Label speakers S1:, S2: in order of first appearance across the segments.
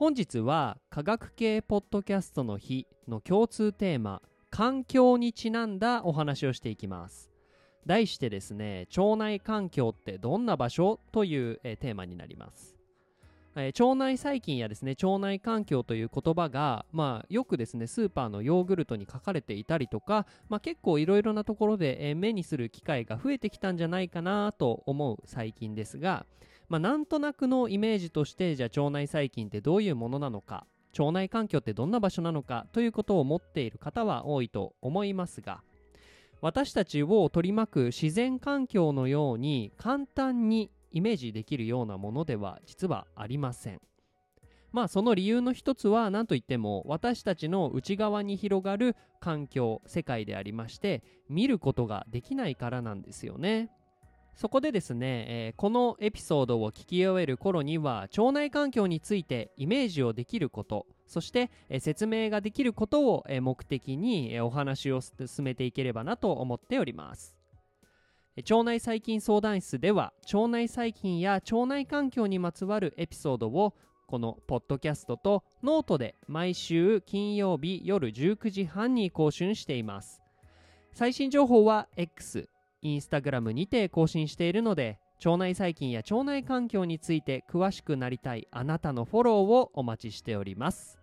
S1: 本日は科学系ポッドキャストの日の共通テーマ環境にちなんだお話をしていきます。題してですね腸内環境ってどんな場所という、えー、テーマになります。えー、腸内細菌やですね腸内環境という言葉が、まあ、よくですねスーパーのヨーグルトに書かれていたりとか、まあ、結構いろいろなところで、えー、目にする機会が増えてきたんじゃないかなと思う最近ですが、まあ、なんとなくのイメージとしてじゃあ腸内細菌ってどういうものなのか腸内環境ってどんな場所なのかということを持っている方は多いと思いますが私たちを取り巻く自然環境のように簡単にイメージできるようなものでは実はありません。まあその理由の一つは何といっても私たちの内側に広がる環境世界でありまして見ることができないからなんですよね。そこでですね、えー、このエピソードを聞き終える頃には腸内環境についてイメージをできることそして、えー、説明ができることを、目的に、お話を進めていければなと思っております。腸内細菌相談室では腸内細菌や腸内環境にまつわるエピソードをこのポッドキャストとノートで毎週金曜日夜19時半に更新しています。最新情報は X、インスタグラムにて更新しているので腸内細菌や腸内環境について詳しくなりたいあなたのフォローをお待ちしております。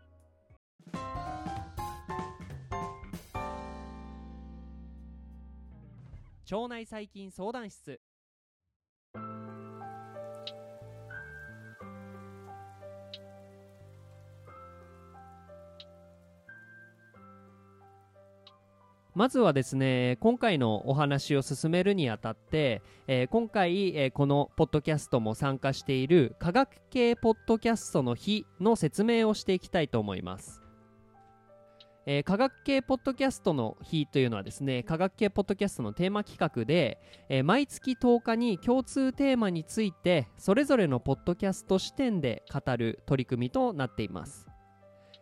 S1: 腸内細菌相談室。まずはですね今回のお話を進めるにあたって、えー、今回、えー、このポッドキャストも参加している科学系ポッドキャストの日の説明をしていきたいと思います。えー、科学系ポッドキャストの日というのはですね科学系ポッドキャストのテーマ企画で、えー、毎月10日に共通テーマについてそれぞれのポッドキャスト視点で語る取り組みとなっています。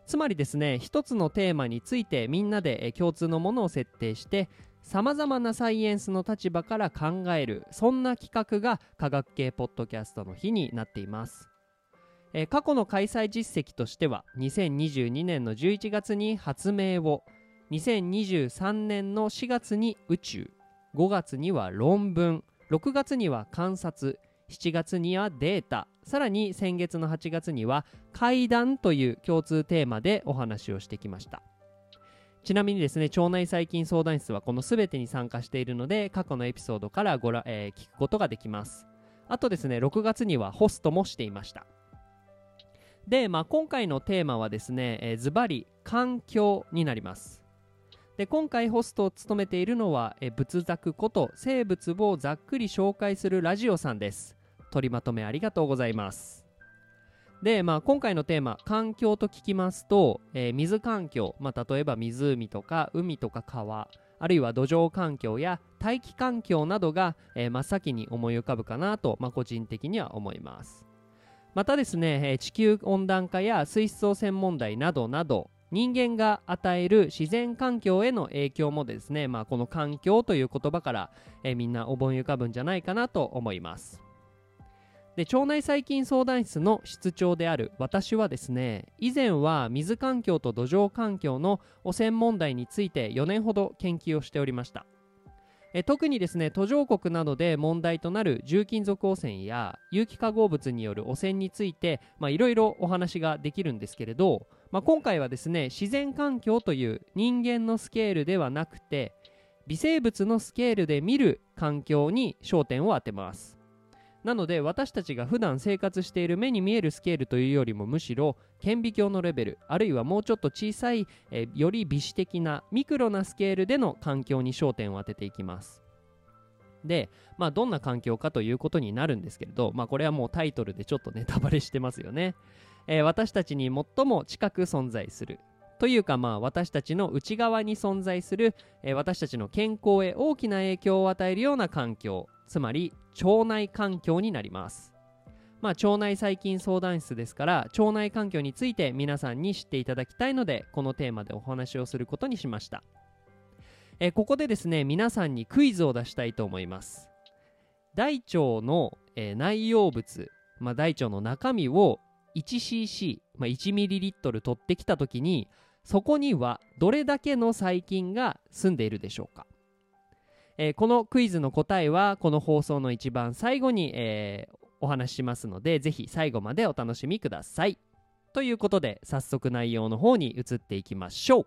S1: つまりですね一つのテーマについてみんなで共通のものを設定してさまざまなサイエンスの立場から考えるそんな企画が科学系ポッドキャストの日になっています。え、過去の開催実績としては2022年の11月に発明を2023年の4月に宇宙5月には論文6月には観察7月にはデータ。さらに先月の8月には階段という共通テーマでお話をしてきました。ちなみにですね腸内細菌相談室はこの全てに参加しているので過去のエピソードからごら、えー、聞くことができます。あとですね6月にはホストもしていました。で、まあ、今回のテーマはですね、えー、ズバリ環境になります。で今回ホストを務めているのは、え、仏作こと生物をざっくり紹介するラジオさんです。取りまとめありがとうございます。で、まあ、今回のテーマ環境と聞きますと、えー、水環境、まあ、例えば湖とか海とか川あるいは土壌環境や大気環境などが、えー、真っ先に思い浮かぶかなと、まあ、個人的には思います。またですねえ地球温暖化や水質汚染問題などなど人間が与える自然環境への影響もですね、まあ、この環境という言葉から、えみんな思い浮かぶんじゃないかなと思います。で腸内細菌相談室の室長である私はですね以前は水環境と土壌環境の汚染問題について4年ほど研究をしておりました。え特にですね途上国などで問題となる重金属汚染や有機化合物による汚染についていろいろお話ができるんですけれど、まあ、今回はですね自然環境という人間のスケールではなくて微生物のスケールで見る環境に焦点を当てます。なので私たちが普段生活している目に見えるスケールというよりもむしろ顕微鏡のレベルあるいはもうちょっと小さい、え、より微視的なミクロなスケールでの環境に焦点を当てていきます。で、まあ、どんな環境かということになるんですけれど、まあ、これはもうタイトルでちょっとネタバレしてますよね、えー、私たちに最も近く存在するというかまあ私たちの内側に存在する、えー、私たちの健康へ大きな影響を与えるような環境つまり腸内環境になります。まあ、腸内細菌相談室ですから腸内環境について皆さんに知っていただきたいのでこのテーマでお話をすることにしました、え、ここでですね皆さんにクイズを出したいと思います。大腸の、えー、内容物、まあ、大腸の中身を 1cc、まあ、1ml 取ってきた時にそこにはどれだけの細菌が住んでいるでしょうか、えー、このクイズの答えはこの放送の一番最後に、えー、お話ししますのでぜひ最後までお楽しみください。ということで早速内容の方に移っていきましょう。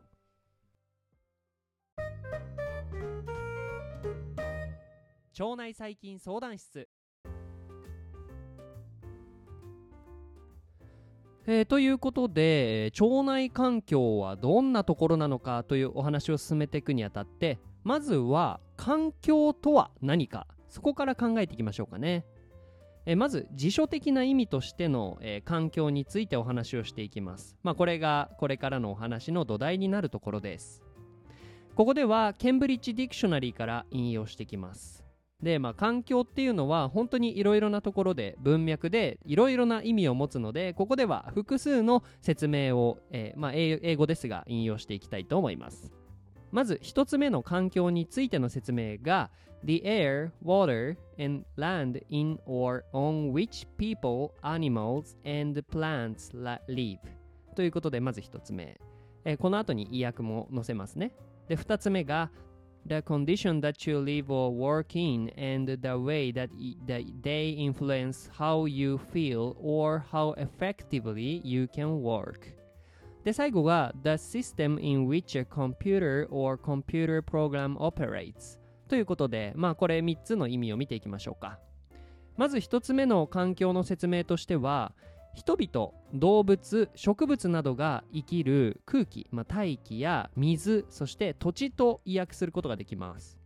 S1: 腸内細菌相談室。えー、ということで腸内環境はどんなところなのかというお話を進めていくにあたってまずは環境とは何かそこから考えていきましょうかね、え、まず辞書的な意味としての、えー、環境についてお話をしていきます。まあこれがこれからのお話の土台になるところです。ここではケンブリッジ・ディクショナリーから引用してきます。で、まあ、環境っていうのは本当にいろいろなところで文脈でいろいろな意味を持つのでここでは複数の説明を、えー、まあ、英語ですが引用していきたいと思います。まず1つ目の環境についての説明が The air, water, and land in or on which people, animals, and plants live. ということでまず1つ目、えー、この後に意訳も載せますね。で2つ目が the condition that you live or work in and the way that, that they influence how you feel or how effectively you can work で最後が the system in which a computer or computer program operates ということでまあこれ3つの意味を見ていきましょうかまず1つ目の環境の説明としては 人々動物植物などが生きる空気、まあ、大気や水そして土地と意訳することができます。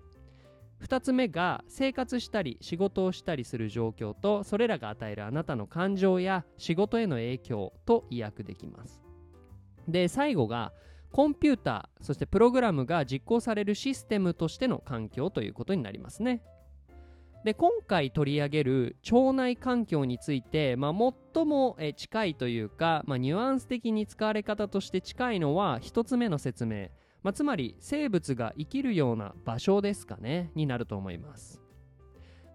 S1: 2つ目が生活したり仕事をしたりする状況とそれらが与えるあなたの感情や仕事への影響と意訳できます。で最後がコンピューターそしてプログラムが実行されるシステムとしての環境ということになりますね。で今回取り上げる腸内環境について、まあ、最も近いというか、まあ、ニュアンス的に使われ方として近いのは1つ目の説明、まあ、つまり生物が生きるような場所ですかねになると思います。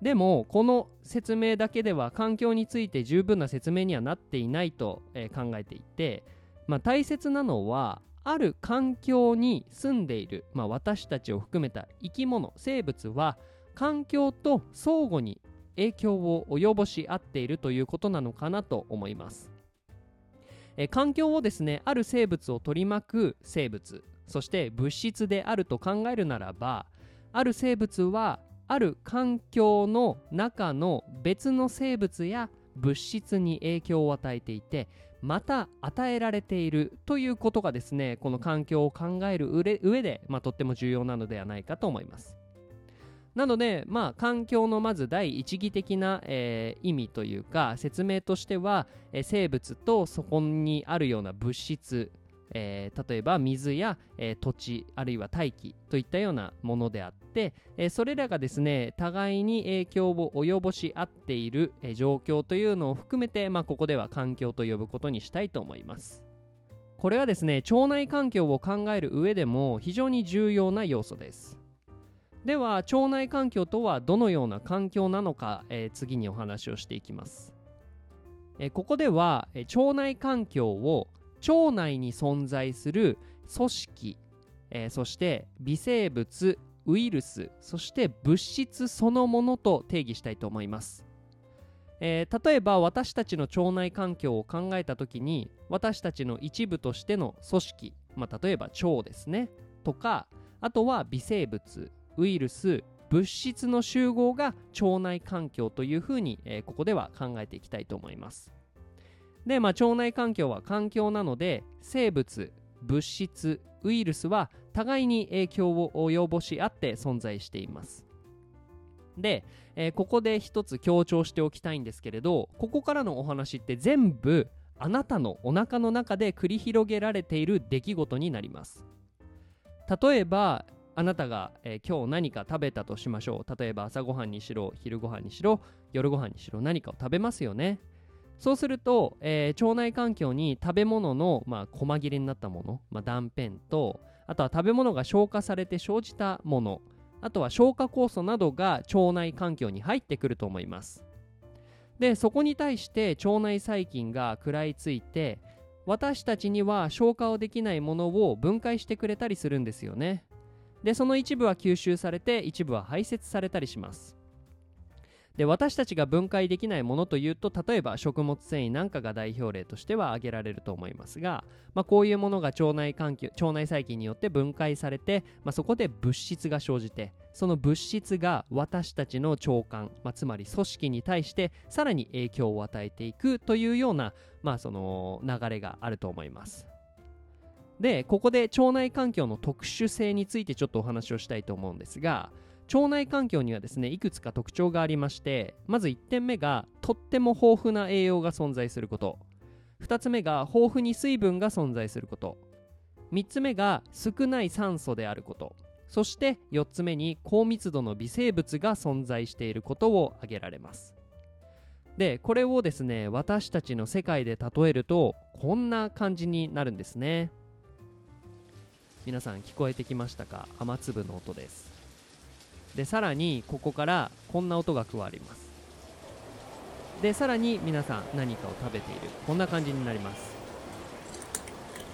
S1: でもこの説明だけでは環境について十分な説明にはなっていないと、え考えていて、まあ、大切なのはある環境に住んでいる、まあ、私たちを含めた生き物生物は環境と相互に影響を及ぼし合っているということなのかなと思います。え環境をですねある生物を取り巻く生物そして物質であると考えるならばある生物はある環境の中の別の生物や物質に影響を与えていてまた与えられているということがですねこの環境を考える上で、まあ、とっても重要なのではないかと思います。なので、まあ、環境のまず第一義的な、えー、意味というか説明としては、えー、生物とそこにあるような物質、えー、例えば水や、え土地あるいは大気といったようなものであって、えそれらがですね互いに影響を及ぼし合っている、え状況というのを含めて、まあ、ここでは環境と呼ぶことにしたいと思います。これはですね腸内環境を考える上でも非常に重要な要素です。では腸内環境とはどのような環境なのか、えー、次にお話をしていきます、えー、ここでは、えー、腸内環境を腸内に存在する組織、えそして微生物ウイルスそして物質そのものと定義したいと思います、え例えば私たちの腸内環境を考えた時に私たちの一部としての組織、まあ、例えば腸ですねとかあとは微生物ウイルス物質の集合が腸内環境というふうに、えー、ここでは考えていきたいと思います。で、まあ、腸内環境は環境なので生物物質ウイルスは互いに影響を及ぼし合って存在しています。で、えー、ここで一つ強調しておきたいんですけれどここからのお話って全部あなたのお腹の中で繰り広げられている出来事になります。例えばあなたが、えー、今日何か食べたとしましょう。例えば朝ごはんにしろ昼ごはんにしろ夜ごはんにしろ何かを食べますよね。そうすると、えー、腸内環境に食べ物の、まあ、細切れになったもの、まあ、断片とあとは食べ物が消化されて生じたものあとは消化酵素などが腸内環境に入ってくると思います。でそこに対して腸内細菌が食らいついて私たちには消化をできないものを分解してくれたりするんですよね。でその一部は吸収されて一部は排泄されたりしますで私たちが分解できないものというと例えば食物繊維なんかが代表例としては挙げられると思いますが、まあ、こういうものが腸内環境腸内細菌によって分解されて、まあ、そこで物質が生じてその物質が私たちの腸管、まあ、つまり組織に対してさらに影響を与えていくというような、まあ、その流れがあると思います。でここで腸内環境の特殊性についてちょっとお話をしたいと思うんですが腸内環境にはですねいくつか特徴がありましてまず1点目がとっても豊富な栄養が存在すること。2つ目が豊富に水分が存在すること。3つ目が少ない酸素であること。そして4つ目に高密度の微生物が存在していることを挙げられます。でこれをですね私たちの世界で例えるとこんな感じになるんですね。皆さん聞こえてきましたか？雨粒の音です。でさらにここからこんな音が加わります。でさらに皆さん何かを食べている。こんな感じになります。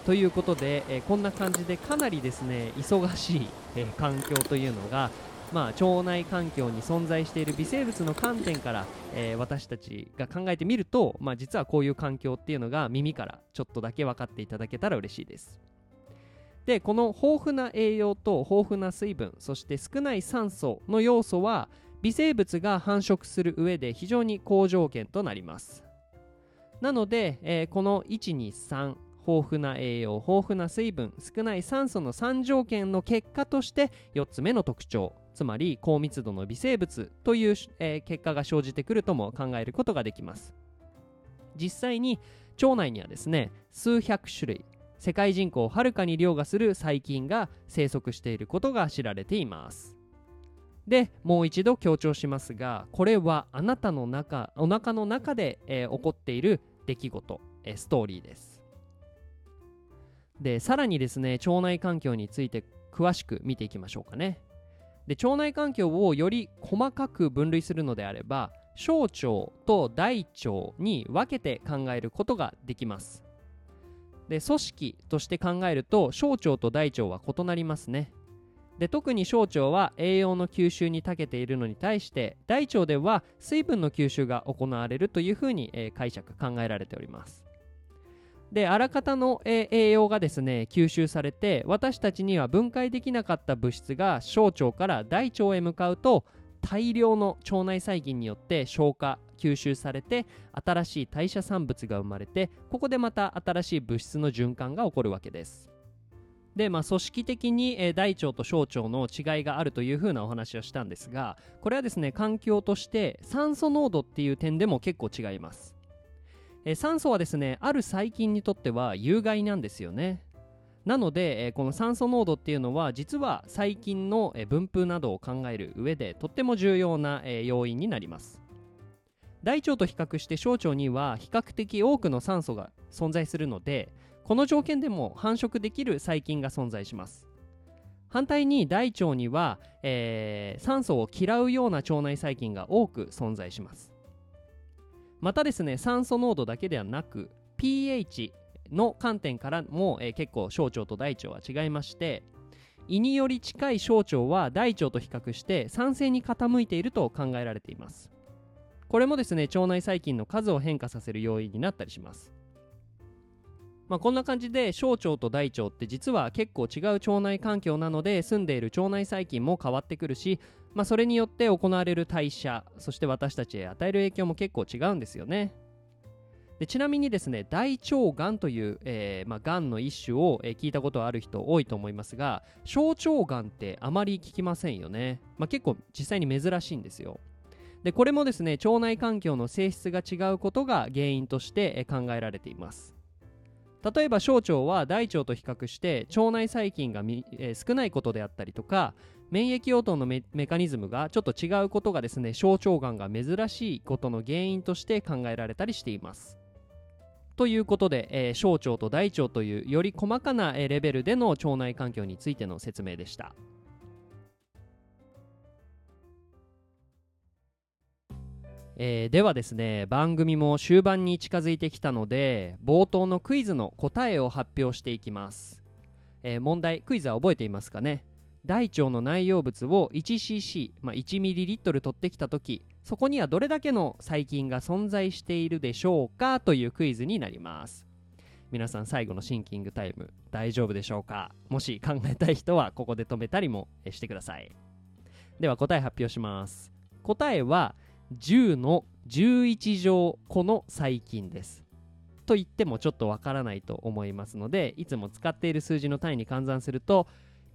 S1: ということで、えー、こんな感じでかなりですね忙しい、えー、環境というのがまあ、腸内環境に存在している微生物の観点から、えー、私たちが考えてみると、まあ、実はこういう環境っていうのが耳からちょっとだけ分かっていただけたら嬉しいです。でこの豊富な栄養と豊富な水分そして少ない酸素の要素は微生物が繁殖する上で非常に好条件となります。なので、えー、この123豊富な栄養豊富な水分少ない酸素の3条件の結果として4つ目の特徴つまり高密度の微生物という、えー、結果が生じてくるとも考えることができます。実際に腸内にはですね数百種類世界人口をはるかに凌駕する細菌が生息していることが知られています。でもう一度強調しますがこれはあなたの中お腹の中で、えー、起こっている出来事、えー、ストーリーです。でさらにですね腸内環境について詳しく見ていきましょうかね。で腸内環境をより細かく分類するのであれば小腸と大腸に分けて考えることができます。で組織として考えると小腸と大腸は異なりますね。で特に小腸は栄養の吸収に長けているのに対して大腸では水分の吸収が行われるというふうに、えー、解釈考えられております。であらかたの、えー、栄養がですね吸収されて私たちには分解できなかった物質が小腸から大腸へ向かうと大量の腸内細菌によって消化吸収されて新しい代謝産物が生まれてここでまた新しい物質の循環が起こるわけです。で、まあ、組織的に、え、大腸と小腸の違いがあるというふうなお話をしたんですがこれはですね環境として酸素濃度っていう点でも結構違います、え、酸素はですねある細菌にとっては有害なんですよね。なので、え、この酸素濃度っていうのは実は細菌の、え、分布などを考える上でとっても重要な、え、要因になります。大腸と比較して小腸には比較的多くの酸素が存在するのでこの条件でも繁殖できる細菌が存在します。反対に大腸には、えー、酸素を嫌うような腸内細菌が多く存在します。またですね酸素濃度だけではなく pH の観点からも、えー、結構小腸と大腸は違いまして胃により近い小腸は大腸と比較して酸性に傾いていると考えられています。これもですね腸内細菌の数を変化させる要因になったりします、まあ、こんな感じで小腸と大腸って実は結構違う腸内環境なので住んでいる腸内細菌も変わってくるし、まあ、それによって行われる代謝そして私たちへ与える影響も結構違うんですよね。でちなみにですね大腸がんという、えーまあ、がんの一種を、えー、聞いたことある人多いと思いますが小腸がんってあまり聞きませんよね、まあ、結構実際に珍しいんですよ。でこれもですね腸内環境の性質が違うことが原因として、考えられています例えば小腸は大腸と比較して腸内細菌がえー、少ないことであったりとか免疫応答のメカニズムがちょっと違うことがですね小腸がんが珍しいことの原因として考えられたりしていますということで、えー、小腸と大腸というより細かな、え、レベルでの腸内環境についての説明でした。えー、ではですね番組も終盤に近づいてきたので冒頭のクイズの答えを発表していきます、えー、問題クイズは覚えていますかね？大腸の内容物を 1cc、まあ、1ml 取ってきた時そこにはどれだけの細菌が存在しているでしょうか？というクイズになります。皆さん最後のシンキングタイム大丈夫でしょうか？もし考えたい人はここで止めたりもしてください。では答え発表します。答えは10の11乗個の細菌です。と言ってもちょっとわからないと思いますのでいつも使っている数字の単位に換算すると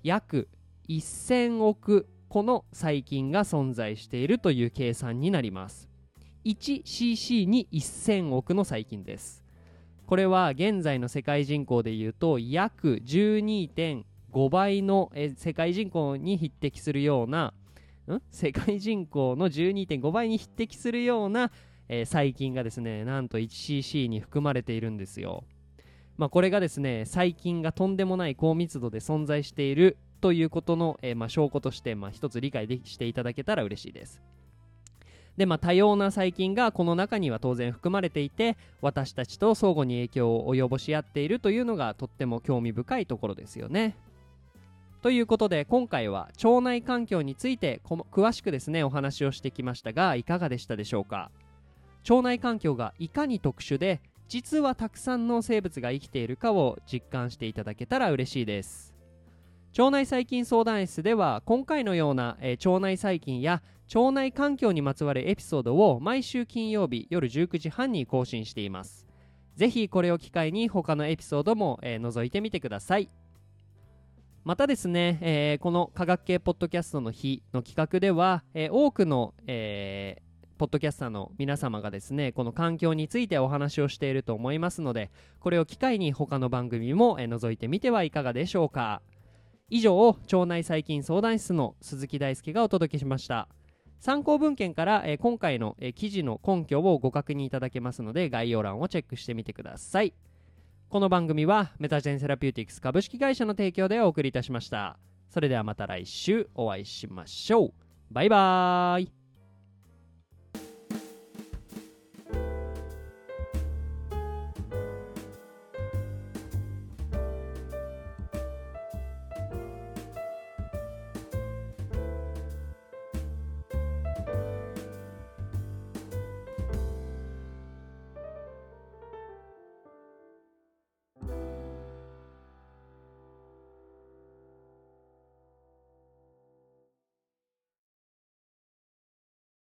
S1: 約1000億個の細菌が存在しているという計算になります。1cc に1000億の細菌です。これは現在の世界人口でいうと約12.5倍の世界人口に匹敵するような世界人口の12.5倍に匹敵するような、えー、細菌がですねなんと 1cc に含まれているんですよまあ、これがですね細菌がとんでもない高密度で存在しているということの、えー、まあ、証拠として、まあ、一つ理解でしていただけたら嬉しいです。で、まあ、多様な細菌がこの中には当然含まれていて私たちと相互に影響を及ぼし合っているというのがとっても興味深いところですよね。ということで今回は腸内環境について詳しくですねお話をしてきましたがいかがでしたでしょうか？腸内環境がいかに特殊で実はたくさんの生物が生きているかを実感していただけたら嬉しいです。腸内細菌相談室では今回のような、えー、腸内細菌や腸内環境にまつわるエピソードを毎週金曜日夜19時半に更新しています。ぜひこれを機会に他のエピソードも、えー、覗いてみてください。またですね、えー、この科学系ポッドキャストの日の企画では、えー、多くの、えー、ポッドキャスターの皆様がですねこの環境についてお話をしていると思いますのでこれを機会に他の番組も、え、覗いてみてはいかがでしょうか。以上腸内細菌相談室の鈴木大輔がお届けしました。参考文献から、え、今回の、え、記事の根拠をご確認いただけますので概要欄をチェックしてみてください。この番組はメタジェンセラピューティクス株式会社の提供でお送りいたしました。それではまた来週お会いしましょう。バイバーイ。